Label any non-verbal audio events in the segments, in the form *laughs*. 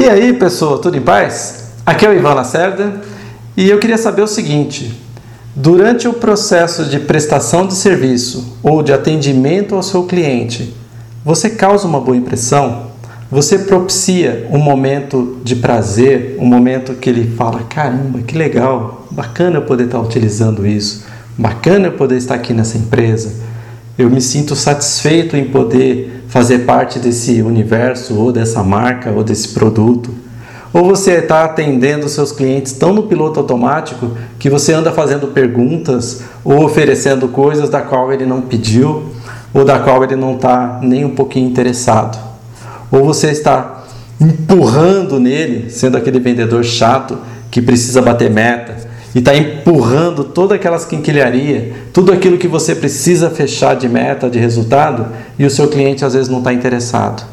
E aí, pessoal, tudo em paz? Aqui é o Ivan Lacerda e eu queria saber o seguinte: durante o processo de prestação de serviço ou de atendimento ao seu cliente, você causa uma boa impressão? Você propicia um momento de prazer, um momento que ele fala: caramba, que legal, bacana eu poder estar utilizando isso, bacana eu poder estar aqui nessa empresa. Eu me sinto satisfeito em poder fazer parte desse universo, ou dessa marca, ou desse produto. Ou você está atendendo seus clientes tão no piloto automático que você anda fazendo perguntas ou oferecendo coisas da qual ele não pediu ou da qual ele não está nem um pouquinho interessado. Ou você está empurrando nele, sendo aquele vendedor chato que precisa bater meta, e está empurrando todas aquelas quinquilharia, tudo aquilo que você precisa fechar de meta, de resultado, e o seu cliente às vezes não está interessado.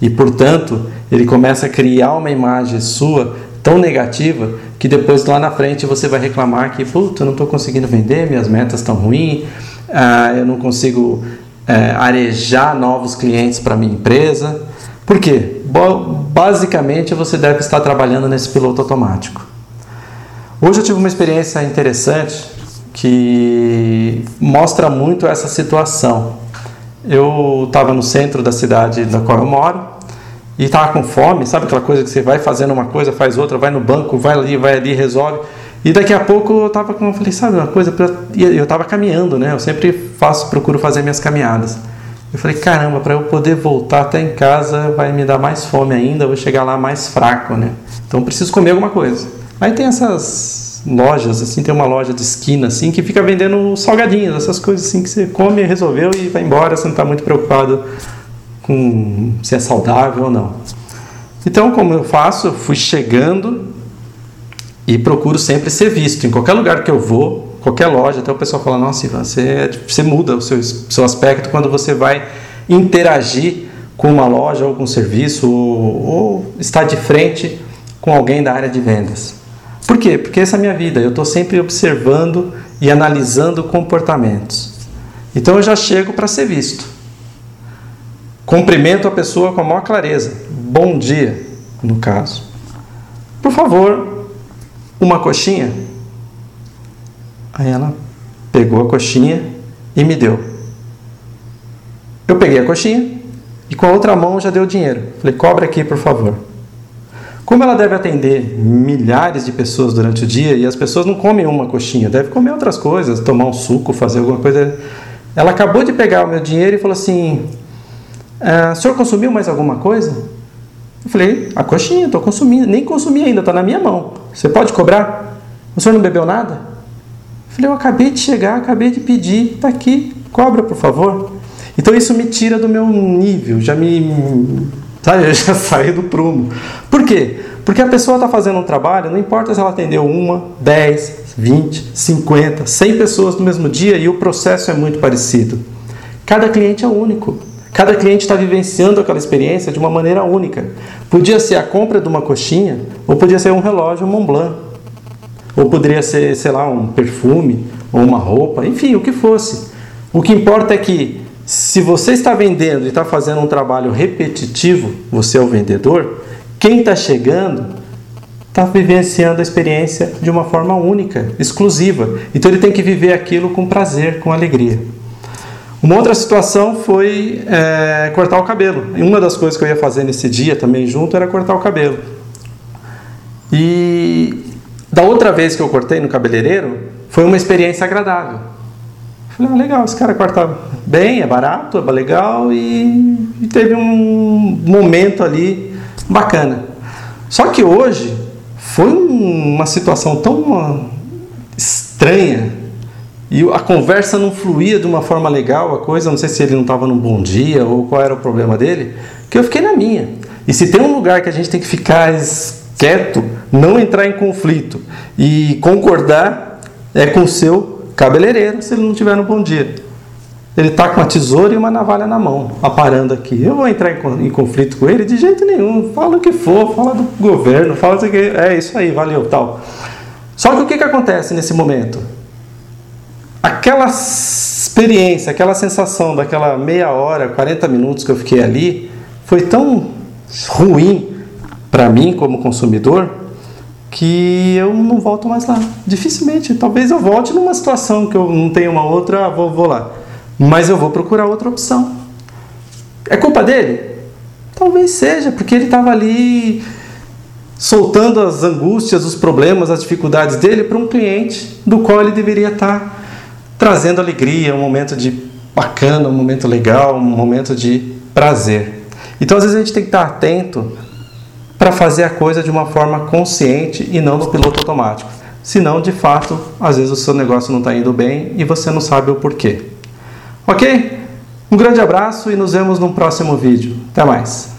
E portanto, ele começa a criar uma imagem sua tão negativa que depois lá na frente você vai reclamar que, puta, eu não estou conseguindo vender, minhas metas estão ruins, ah, eu não consigo é, arejar novos clientes para minha empresa. Por quê? Basicamente você deve estar trabalhando nesse piloto automático. Hoje eu tive uma experiência interessante que mostra muito essa situação. Eu estava no centro da cidade da qual eu moro e estava com fome, sabe aquela coisa que você vai fazendo uma coisa, faz outra, vai no banco, vai ali, vai ali, resolve. E daqui a pouco eu estava com, eu falei, sabe uma coisa, eu estava caminhando, né? Eu sempre faço, procuro fazer minhas caminhadas. Eu falei, caramba, para eu poder voltar até em casa vai me dar mais fome ainda, eu vou chegar lá mais fraco, né? Então preciso comer alguma coisa. Aí tem essas lojas, assim, tem uma loja de esquina, assim, que fica vendendo salgadinhos, essas coisas assim que você come, resolveu e vai embora, você não está muito preocupado com se é saudável ou não. Então, como eu faço, eu fui chegando e procuro sempre ser visto. Em qualquer lugar que eu vou, qualquer loja, até o pessoal fala, nossa, Ivan, você, você muda o seu, seu aspecto quando você vai interagir com uma loja ou com um serviço ou, ou está de frente com alguém da área de vendas. Por quê? Porque essa é a minha vida. Eu estou sempre observando e analisando comportamentos. Então eu já chego para ser visto. Cumprimento a pessoa com a maior clareza. Bom dia, no caso. Por favor, uma coxinha. Aí ela pegou a coxinha e me deu. Eu peguei a coxinha e com a outra mão já deu o dinheiro. Falei, cobra aqui, por favor. Como ela deve atender milhares de pessoas durante o dia e as pessoas não comem uma coxinha, deve comer outras coisas, tomar um suco, fazer alguma coisa. Ela acabou de pegar o meu dinheiro e falou assim: ah, o senhor consumiu mais alguma coisa? Eu falei: a coxinha, estou consumindo, nem consumi ainda, está na minha mão. Você pode cobrar? O senhor não bebeu nada? Eu falei: eu acabei de chegar, acabei de pedir, está aqui, cobra por favor. Então isso me tira do meu nível, já me Sabe? Eu já *laughs* saí do prumo. Por quê? Porque a pessoa está fazendo um trabalho, não importa se ela atendeu uma, 10, 20, 50, 100 pessoas no mesmo dia e o processo é muito parecido. Cada cliente é único. Cada cliente está vivenciando aquela experiência de uma maneira única. Podia ser a compra de uma coxinha, ou podia ser um relógio Montblanc, ou poderia ser, sei lá, um perfume, ou uma roupa, enfim, o que fosse. O que importa é que se você está vendendo e está fazendo um trabalho repetitivo, você é o vendedor, quem está chegando está vivenciando a experiência de uma forma única, exclusiva. Então ele tem que viver aquilo com prazer, com alegria. Uma outra situação foi é, cortar o cabelo. E uma das coisas que eu ia fazer nesse dia também junto era cortar o cabelo. E da outra vez que eu cortei no cabeleireiro, foi uma experiência agradável. Falei, ah, legal, esse cara corta bem, é barato, é legal e, e teve um momento ali bacana. Só que hoje foi uma situação tão ah, estranha e a conversa não fluía de uma forma legal, a coisa, não sei se ele não estava num bom dia ou qual era o problema dele, que eu fiquei na minha. E se tem um lugar que a gente tem que ficar quieto, não entrar em conflito e concordar, é com o seu cabeleireiro se ele não tiver no bom dia. Ele está com uma tesoura e uma navalha na mão, aparando aqui. Eu vou entrar em, conflito com ele de jeito nenhum. Fala o que for, fala do governo, fala o que é isso aí, valeu, tal. Só que o que, que acontece nesse momento? Aquela experiência, aquela sensação daquela meia hora, 40 minutos que eu fiquei ali, foi tão ruim para mim como consumidor que eu não volto mais lá. Dificilmente. Talvez eu volte numa situação que eu não tenho uma outra, vou, vou lá. Mas eu vou procurar outra opção. É culpa dele? Talvez seja, porque ele estava ali soltando as angústias, os problemas, as dificuldades dele para um cliente do qual ele deveria estar trazendo alegria, um momento de bacana, um momento legal, um momento de prazer. Então, às vezes, a gente tem que estar atento para fazer a coisa de uma forma consciente e não no piloto automático. Senão, de fato, às vezes o seu negócio não está indo bem e você não sabe o porquê. Ok? Um grande abraço e nos vemos no próximo vídeo. Até mais!